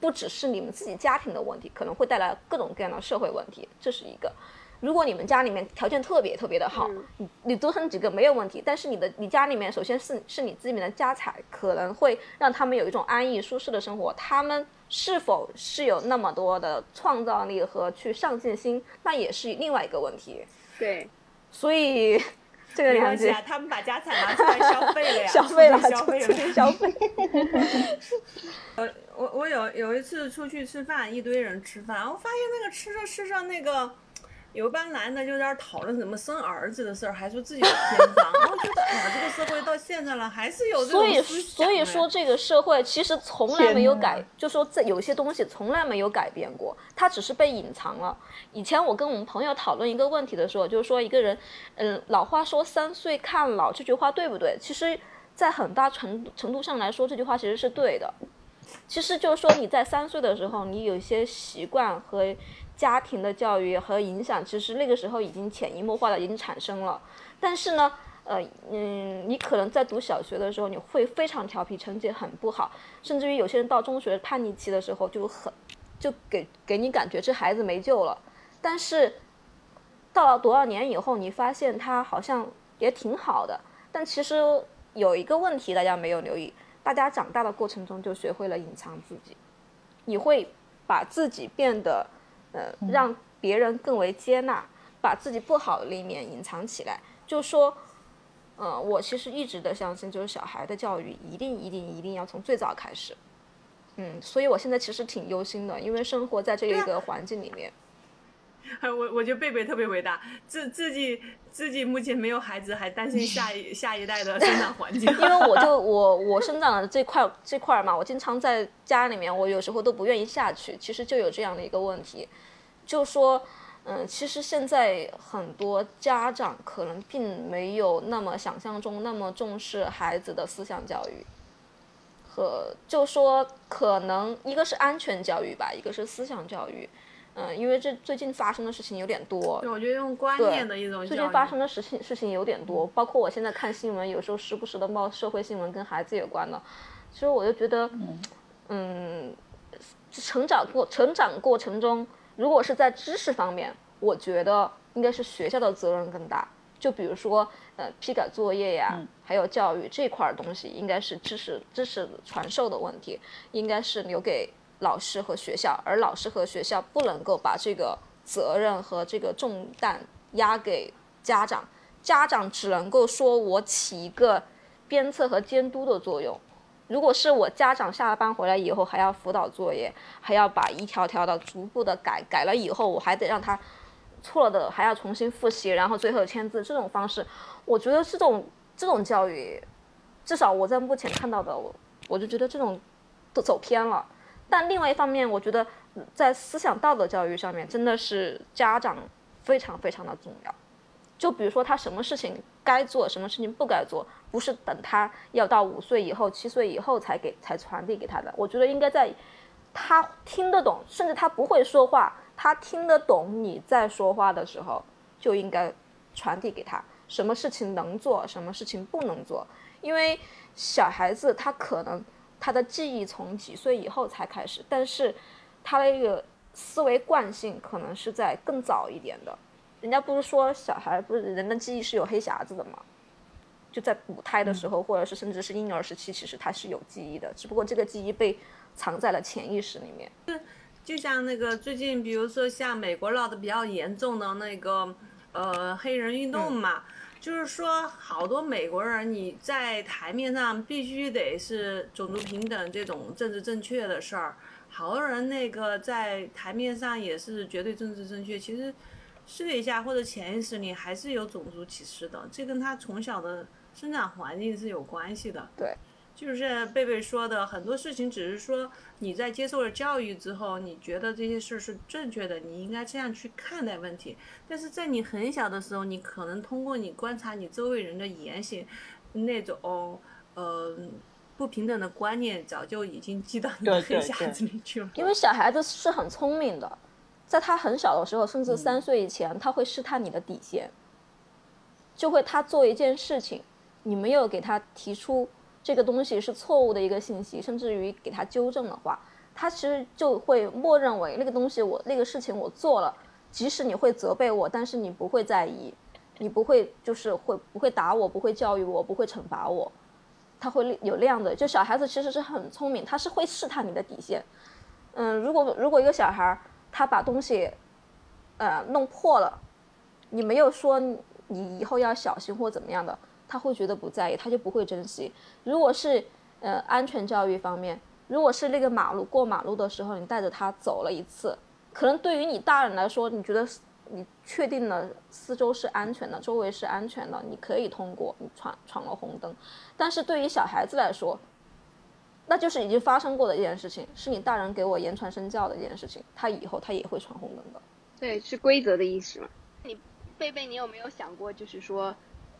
不只是你们自己家庭的问题，可能会带来各种各样的社会问题，这是一个。如果你们家里面条件特别特别的好，你你多生几个没有问题。但是你的你家里面首先是是你自己的家财，可能会让他们有一种安逸舒适的生活。他们是否是有那么多的创造力和去上进心，那也是另外一个问题。对，所以这个关系啊，他们把家产拿出来消费了呀，消费了，消费了，消费。呃，我我有有一次出去吃饭，一堆人吃饭，我发现那个吃着吃着那个。有一帮男的就在那讨论怎么生儿子的事儿，还说自己有偏方。我觉得，哎呀，这个社会到现在了，还是有这种所以，所以说这个社会其实从来没有改，就说这有些东西从来没有改变过，它只是被隐藏了。以前我跟我们朋友讨论一个问题的时候，就是说一个人，嗯，老话说三岁看老，这句话对不对？其实，在很大程程度上来说，这句话其实是对的。其实就是说你在三岁的时候，你有一些习惯和。家庭的教育和影响，其实那个时候已经潜移默化的已经产生了。但是呢，呃，嗯，你可能在读小学的时候，你会非常调皮，成绩很不好，甚至于有些人到中学叛逆期的时候就很，就给给你感觉这孩子没救了。但是到了多少年以后，你发现他好像也挺好的。但其实有一个问题大家没有留意，大家长大的过程中就学会了隐藏自己，你会把自己变得。呃，让别人更为接纳，把自己不好的一面隐藏起来，就说，呃，我其实一直的相信，就是小孩的教育一定一定一定要从最早开始，嗯，所以我现在其实挺忧心的，因为生活在这一个环境里面。我我觉得贝贝特别伟大，自自己自己目前没有孩子，还担心下一 下一代的生长环境。因为我就 我我生长的这块这块嘛，我经常在家里面，我有时候都不愿意下去。其实就有这样的一个问题，就说嗯，其实现在很多家长可能并没有那么想象中那么重视孩子的思想教育，和就说可能一个是安全教育吧，一个是思想教育。嗯，因为这最近发生的事情有点多。对，我觉得用观念的一种。最近发生的事情事情有点多，包括我现在看新闻，有时候时不时的冒社会新闻跟孩子有关的。其实我就觉得，嗯，成长过成长过程中，如果是在知识方面，我觉得应该是学校的责任更大。就比如说，呃，批改作业呀，还有教育这块东西，应该是知识知识传授的问题，应该是留给。老师和学校，而老师和学校不能够把这个责任和这个重担压给家长，家长只能够说我起一个鞭策和监督的作用。如果是我家长下了班回来以后还要辅导作业，还要把一条条的逐步的改，改了以后我还得让他错的还要重新复习，然后最后签字，这种方式，我觉得这种这种教育，至少我在目前看到的，我我就觉得这种都走偏了。但另外一方面，我觉得在思想道德教育上面，真的是家长非常非常的重要。就比如说他什么事情该做，什么事情不该做，不是等他要到五岁以后、七岁以后才给才传递给他的。我觉得应该在他听得懂，甚至他不会说话，他听得懂你在说话的时候，就应该传递给他什么事情能做，什么事情不能做。因为小孩子他可能他的记忆从几岁以后才开始，但是他的一个思维惯性可能是在更早一点的。人家不是说小孩不是人的记忆是有黑匣子的吗？就在母胎的时候，或者是甚至是婴儿时期，其实他是有记忆的，只不过这个记忆被藏在了潜意识里面。就像那个最近，比如说像美国闹得比较严重的那个呃黑人运动嘛，就是说好多美国人你在台面上必须得是种族平等这种政治正确的事儿，好多人那个在台面上也是绝对政治正确，其实。私底下或者潜意识里还是有种族歧视的，这跟他从小的生长环境是有关系的。对，就是贝贝说的很多事情，只是说你在接受了教育之后，你觉得这些事是正确的，你应该这样去看待问题。但是在你很小的时候，你可能通过你观察你周围人的言行，那种呃不平等的观念，早就已经记到你的黑匣子里去了。因为小孩子是很聪明的。在他很小的时候，甚至三岁以前，他会试探你的底线，就会他做一件事情，你没有给他提出这个东西是错误的一个信息，甚至于给他纠正的话，他其实就会默认为那个东西我那个事情我做了，即使你会责备我，但是你不会在意，你不会就是会不会打我，不会教育我，不会惩罚我，他会有那样的，就小孩子其实是很聪明，他是会试探你的底线，嗯，如果如果一个小孩。他把东西，呃，弄破了，你没有说你以后要小心或怎么样的，他会觉得不在意，他就不会珍惜。如果是呃安全教育方面，如果是那个马路过马路的时候，你带着他走了一次，可能对于你大人来说，你觉得你确定了四周是安全的，周围是安全的，你可以通过，你闯闯了红灯。但是对于小孩子来说，那就是已经发生过的一件事情，是你大人给我言传身教的一件事情，他以后他也会闯红灯的。对，是规则的意识嘛？你贝贝，你有没有想过，就是说，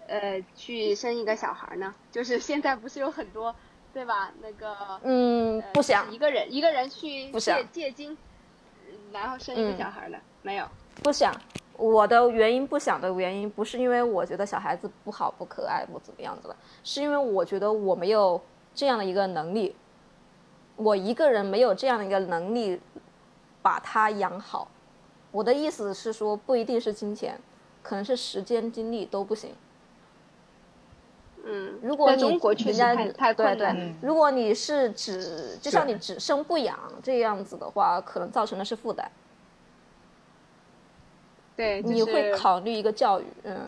呃，去生一个小孩呢？就是现在不是有很多，对吧？那个，嗯，不想一个人一个人去借借精，然后生一个小孩的，没有，不想。我的原因不想的原因，不是因为我觉得小孩子不好不可爱不怎么样子了，是因为我觉得我没有。这样的一个能力，我一个人没有这样的一个能力把它养好。我的意思是说，不一定是金钱，可能是时间、精力都不行。嗯，如果你人家太对对，如果你是只就像你只生不养这样子的话，可能造成的是负担。对，你会考虑一个教育，嗯。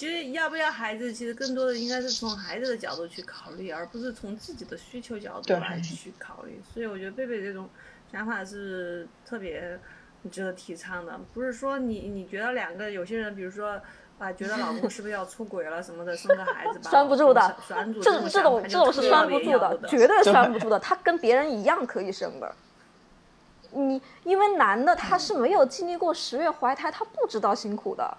其实要不要孩子，其实更多的应该是从孩子的角度去考虑，而不是从自己的需求角度来去考虑。所以我觉得贝贝这种想法是特别值得提倡的。不是说你你觉得两个有些人，比如说啊，觉得老公是不是要出轨了什么的，生个孩子吧，拴不住的，拴住这这种这种是拴不住的，绝对拴不住的。他跟别人一样可以生的。你因为男的他是没有经历过十月怀胎，他不知道辛苦的。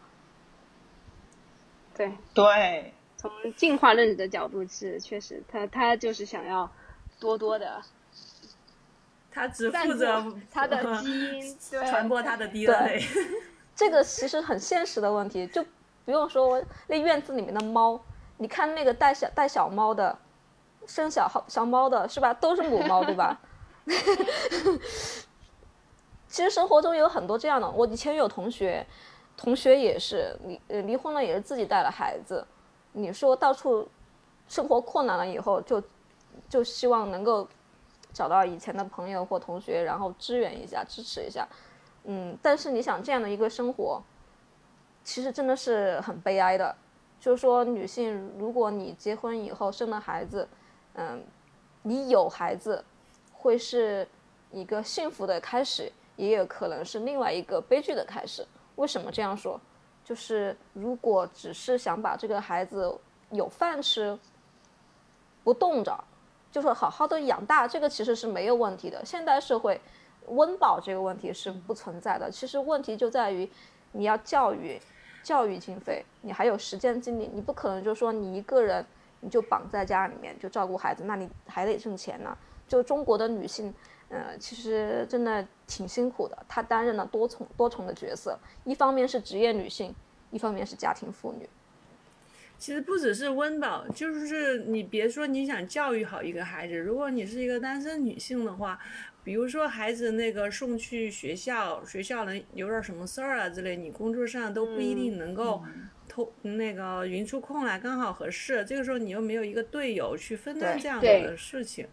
对对，从进化论的角度是确实，他他就是想要多多的，他只负责他的 基因 传播他的 DNA。这个其实很现实的问题，就不用说那院子里面的猫，你看那个带小带小猫的，生小好小猫的是吧？都是母猫对吧？其实生活中有很多这样的，我以前有同学。同学也是离离婚了，也是自己带了孩子。你说到处生活困难了以后，就就希望能够找到以前的朋友或同学，然后支援一下、支持一下。嗯，但是你想这样的一个生活，其实真的是很悲哀的。就是说，女性如果你结婚以后生了孩子，嗯，你有孩子会是一个幸福的开始，也有可能是另外一个悲剧的开始。为什么这样说？就是如果只是想把这个孩子有饭吃，不冻着，就是好好的养大，这个其实是没有问题的。现代社会温饱这个问题是不存在的。其实问题就在于你要教育。教育经费，你还有时间精力，你不可能就说你一个人你就绑在家里面就照顾孩子，那你还得挣钱呢。就中国的女性，呃，其实真的挺辛苦的，她担任了多重多重的角色，一方面是职业女性，一方面是家庭妇女。其实不只是温饱，就是你别说你想教育好一个孩子，如果你是一个单身女性的话。比如说孩子那个送去学校，学校能有点什么事儿啊之类，你工作上都不一定能够偷那个匀出空来，刚好合适。这个时候你又没有一个队友去分担这样的事情，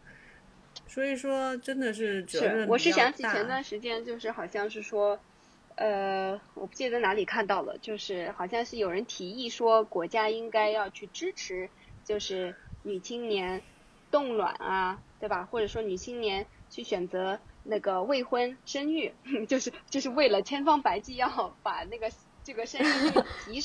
所以说真的是责任我是想起前段时间就是好像是说，呃，我不记得哪里看到了，就是好像是有人提议说国家应该要去支持，就是女青年冻卵啊，对吧？或者说女青年。去选择那个未婚生育，就是就是为了千方百计要把那个这个生育率提，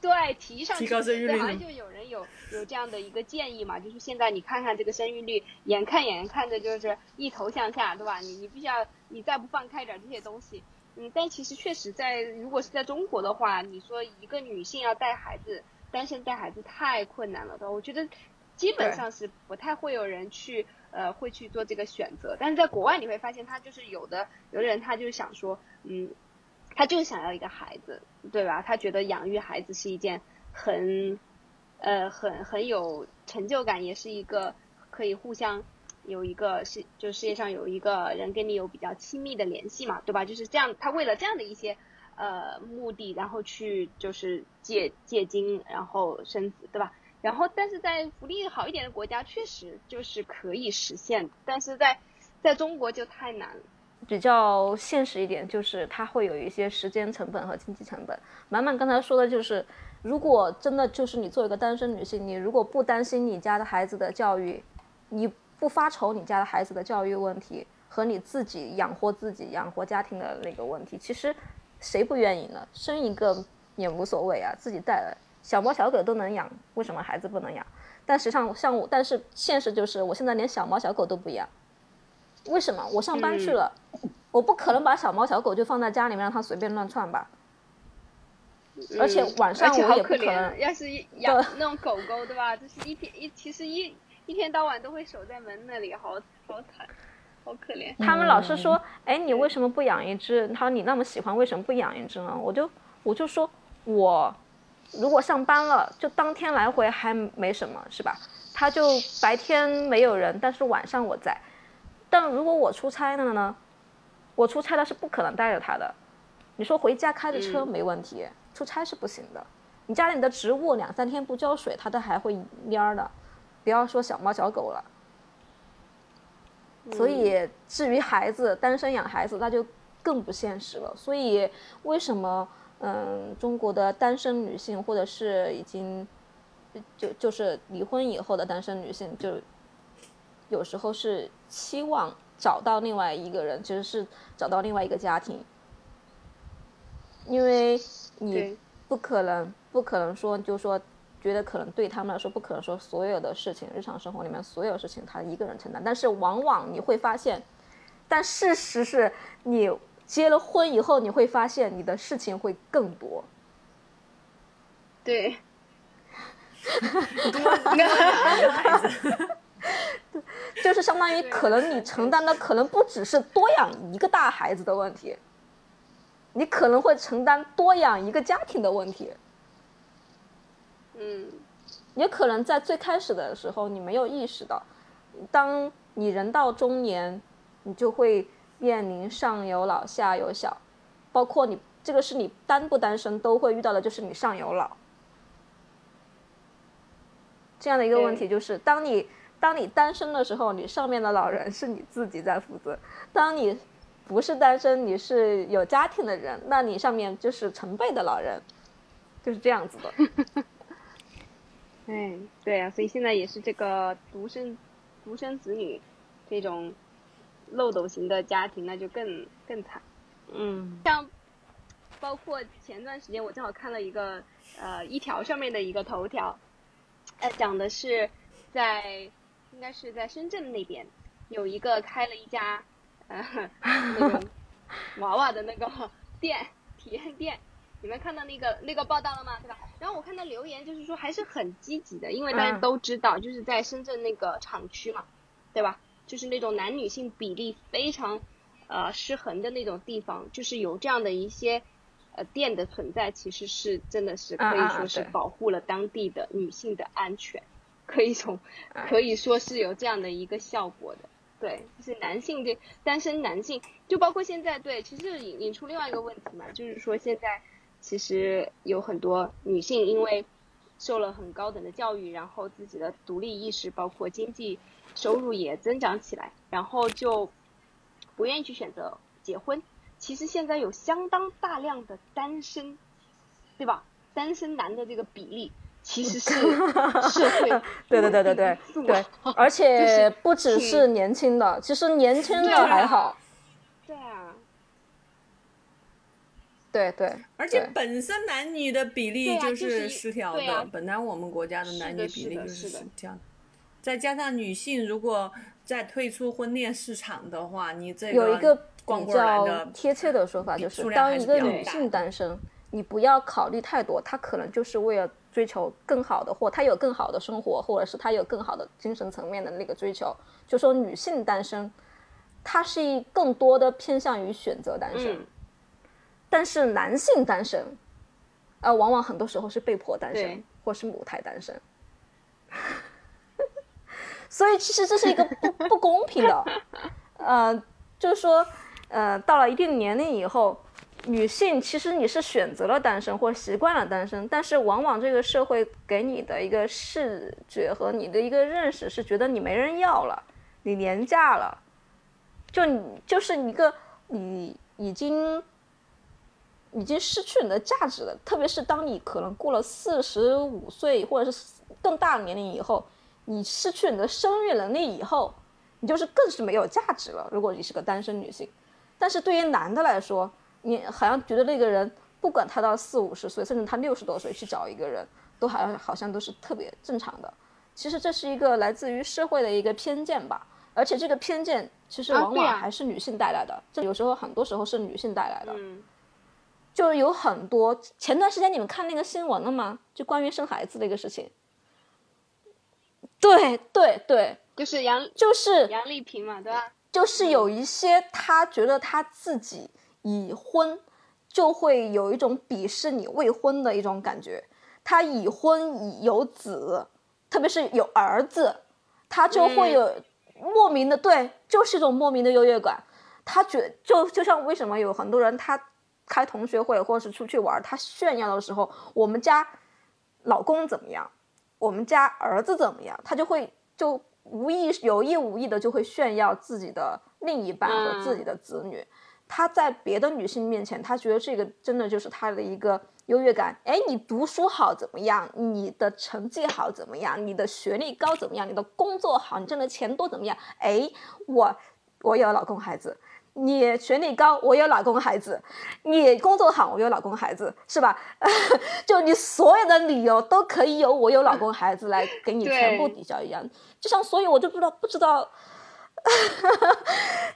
对提上去，对，好像就有人有有这样的一个建议嘛，就是现在你看看这个生育率，眼看眼看着就是一头向下，对吧？你你必须要你再不放开点这些东西，嗯，但其实确实在如果是在中国的话，你说一个女性要带孩子，单身带孩子太困难了，对吧？我觉得基本上是不太会有人去。呃，会去做这个选择，但是在国外你会发现，他就是有的有的人，他就是想说，嗯，他就想要一个孩子，对吧？他觉得养育孩子是一件很，呃，很很有成就感，也是一个可以互相有一个世就世界上有一个人跟你有比较亲密的联系嘛，对吧？就是这样，他为了这样的一些呃目的，然后去就是借借精，然后生子，对吧？然后，但是在福利好一点的国家，确实就是可以实现，但是在在中国就太难了。比较现实一点，就是它会有一些时间成本和经济成本。满满刚才说的就是，如果真的就是你做一个单身女性，你如果不担心你家的孩子的教育，你不发愁你家的孩子的教育问题和你自己养活自己、养活家庭的那个问题，其实谁不愿意呢？生一个也无所谓啊，自己带。小猫小狗都能养，为什么孩子不能养？但实际上，像我，但是现实就是，我现在连小猫小狗都不养。为什么？我上班去了，我不可能把小猫小狗就放在家里面让它随便乱窜吧。而且晚上我也不可能。要是养那种狗狗，对吧？就是一天一，其实一一天到晚都会守在门那里，好好惨，好可怜。他们老是说：“哎，你为什么不养一只？”他说：“你那么喜欢，为什么不养一只呢？”我就我就说我。如果上班了，就当天来回还没什么，是吧？他就白天没有人，但是晚上我在。但如果我出差了呢？我出差了是不可能带着他的。你说回家开着车没问题，出差是不行的。你家里的植物两三天不浇水，它都还会蔫儿的，不要说小猫小狗了。所以至于孩子，单身养孩子那就更不现实了。所以为什么？嗯，中国的单身女性，或者是已经就就是离婚以后的单身女性，就有时候是期望找到另外一个人，其实是找到另外一个家庭，因为你不可能不可能说，就说觉得可能对他们来说不可能说所有的事情，日常生活里面所有事情他一个人承担，但是往往你会发现，但事实是你。结了婚以后，你会发现你的事情会更多。对，就是相当于可能你承担的可能不只是多养一个大孩子的问题，你可能会承担多养一个家庭的问题。嗯，也可能在最开始的时候你没有意识到，当你人到中年，你就会。面临上有老下有小，包括你这个是你单不单身都会遇到的，就是你上有老这样的一个问题。就是当你当你单身的时候，你上面的老人是你自己在负责；当你不是单身，你是有家庭的人，那你上面就是成倍的老人。就是这样子的。哎，对啊，所以现在也是这个独生独生子女这种漏斗型的家庭，那就更更惨。嗯，像包括前段时间我正好看了一个呃一条上面的一个头条，呃讲的是在应该是在深圳那边有一个开了一家呃 那种娃娃的那个店体验店。你们看到那个那个报道了吗？对吧？然后我看到留言就是说还是很积极的，因为大家都知道，就是在深圳那个厂区嘛，对吧？就是那种男女性比例非常呃失衡的那种地方，就是有这样的一些呃店的存在，其实是真的是可以说是保护了当地的女性的安全，可以从 可以说是有这样的一个效果的。对，就是男性对单身男性，就包括现在对，其实引引出另外一个问题嘛，就是说现在。其实有很多女性因为受了很高等的教育，然后自己的独立意识，包括经济收入也增长起来，然后就不愿意去选择结婚。其实现在有相当大量的单身，对吧？单身男的这个比例其实是社会对对对对对对，而且不只是年轻的，其实年轻的还好。对啊。对对，而且本身男女的比例就是失调的，本来我们国家的男女比例就是失调，再加上女性如果再退出婚恋市场的话，你这个有一个比较贴切的说法就是，当一个女性单身，你不要考虑太多，她可能就是为了追求更好的，或她有更好的生活，或者是她有更好的精神层面的那个追求。就说女性单身，她是一更多的偏向于选择单身。但是男性单身，呃，往往很多时候是被迫单身，或是母胎单身，所以其实这是一个不不公平的，呃，就是说，呃，到了一定年龄以后，女性其实你是选择了单身或习惯了单身，但是往往这个社会给你的一个视觉和你的一个认识是觉得你没人要了，你廉价了，就你就是一个你已经。已经失去你的价值了，特别是当你可能过了四十五岁或者是更大的年龄以后，你失去你的生育能力以后，你就是更是没有价值了。如果你是个单身女性，但是对于男的来说，你好像觉得那个人不管他到四五十岁，甚至他六十多岁去找一个人，都好像好像都是特别正常的。其实这是一个来自于社会的一个偏见吧，而且这个偏见其实往往还是女性带来的，这有时候很多时候是女性带来的。就有很多，前段时间你们看那个新闻了吗？就关于生孩子的一个事情。对对对，就是杨，就是杨丽萍嘛，对吧？就是有一些她觉得她自己已婚，就会有一种鄙视你未婚的一种感觉。他已婚已有子，特别是有儿子，他就会有莫名的对，就是一种莫名的优越感。他觉就就像为什么有很多人他。开同学会或者是出去玩，他炫耀的时候，我们家老公怎么样，我们家儿子怎么样，他就会就无意有意无意的就会炫耀自己的另一半和自己的子女。他在别的女性面前，他觉得这个真的就是他的一个优越感。哎，你读书好怎么样？你的成绩好怎么样？你的学历高怎么样？你的工作好，你挣的钱多怎么样？哎，我我有老公孩子。你学历高，我有老公孩子；你工作好，我有老公孩子，是吧？就你所有的理由都可以由我有老公孩子来给你全部抵消一样。就像，所以我就不知道，不知道，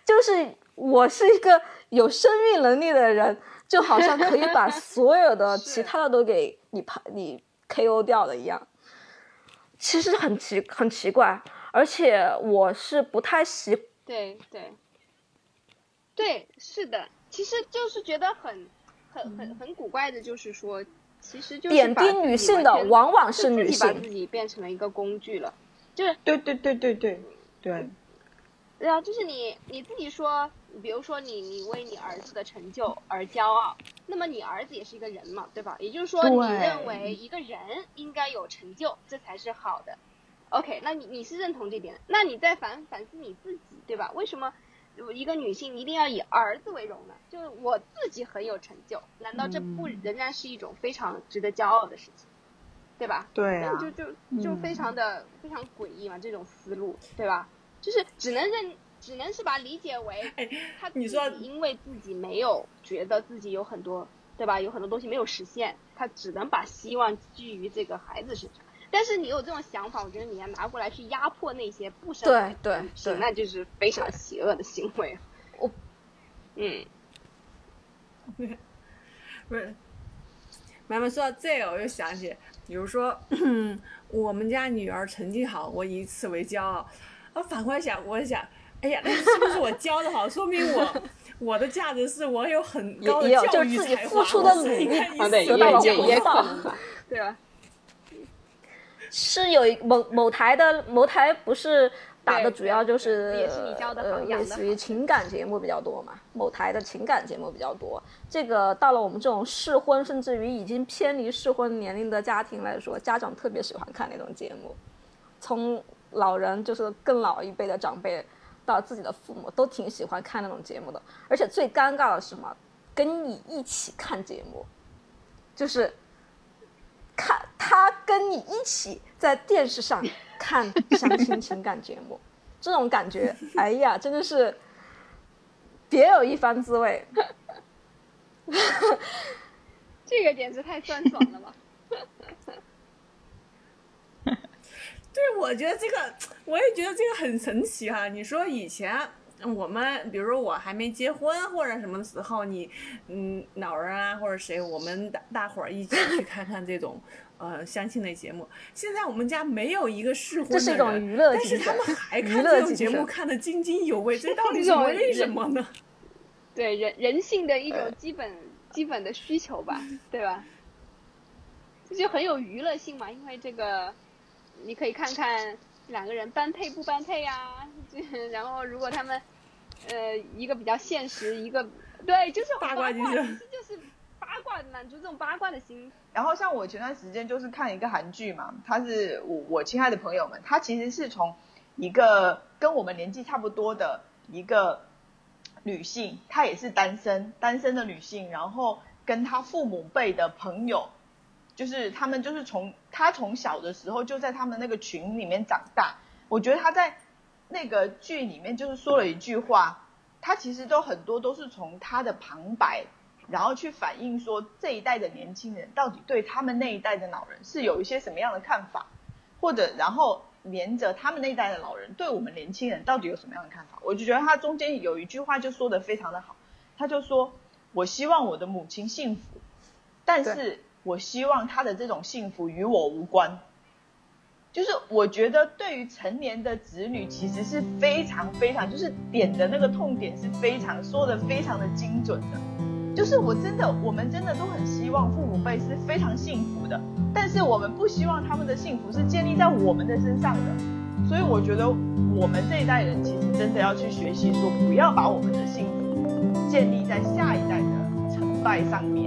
就是我是一个有生育能力的人，就好像可以把 所有的其他的都给你排你 KO 掉的一样。其实很奇很奇怪，而且我是不太习对对。对，是的，其实就是觉得很、很、很、很古怪的，就是说，其实就是贬低女性的往往是女性，把自己变成了一个工具了，就是对对对对对对，对啊，就是你你自己说，比如说你你为你儿子的成就而骄傲，那么你儿子也是一个人嘛，对吧？也就是说，你认为一个人应该有成就，这才是好的。OK，那你你是认同这点？那你再反反思你自己，对吧？为什么？一个女性一定要以儿子为荣呢？就是我自己很有成就，难道这不仍然是一种非常值得骄傲的事情，对吧？对啊，就就就非常的非常诡异嘛，这种思路，对吧？就是只能认，只能是把理解为，他你说因为自己没有觉得自己有很多，对吧？有很多东西没有实现，他只能把希望寄于这个孩子身上。但是你有这种想法，我觉得你要拿过来去压迫那些不生孩子的女性，那就是非常邪恶的行为。我，嗯，不是，妈妈说到这个，我又想起，比如说 我们家女儿成绩好，我以此为骄傲。我反过来想，我想，哎呀，那是不是我教的好？说明我 我的价值是我有很高的教育才华，得到了回报，对吧？是有一某某台的某台不是打的主要就是也是你教的呃类似于情感节目比较多嘛，某台的情感节目比较多。这个到了我们这种适婚甚至于已经偏离适婚年龄的家庭来说，家长特别喜欢看那种节目。从老人就是更老一辈的长辈到自己的父母都挺喜欢看那种节目的。而且最尴尬的是什么？跟你一起看节目，就是。看他跟你一起在电视上看相亲情感节目，这种感觉，哎呀，真的是别有一番滋味。这个简直太酸爽了吧！对，我觉得这个，我也觉得这个很神奇哈。你说以前。我们比如说我还没结婚或者什么时候，你嗯老人啊或者谁，我们大大伙儿一起去看看这种呃相亲的节目。现在我们家没有一个适婚的人，这是一种娱乐但是他们还看这种节目看得津津有味，这到底 是为什么呢？对人人性的一种基本基本的需求吧，对吧？这就很有娱乐性嘛，因为这个你可以看看两个人般配不般配呀，然后如果他们。呃，一个比较现实，一个对，就是八卦，其实就是八卦，满足这种八卦的心。然后像我前段时间就是看一个韩剧嘛，他是我我亲爱的朋友们，他其实是从一个跟我们年纪差不多的一个女性，她也是单身，单身的女性，然后跟她父母辈的朋友，就是他们就是从他从小的时候就在他们那个群里面长大，我觉得他在。那个剧里面就是说了一句话，他其实都很多都是从他的旁白，然后去反映说这一代的年轻人到底对他们那一代的老人是有一些什么样的看法，或者然后连着他们那一代的老人对我们年轻人到底有什么样的看法，我就觉得他中间有一句话就说的非常的好，他就说我希望我的母亲幸福，但是我希望他的这种幸福与我无关。就是我觉得对于成年的子女，其实是非常非常，就是点的那个痛点是非常说的非常的精准的。就是我真的，我们真的都很希望父母辈是非常幸福的，但是我们不希望他们的幸福是建立在我们的身上的。所以我觉得我们这一代人其实真的要去学习，说不要把我们的幸福建立在下一代的成败上面。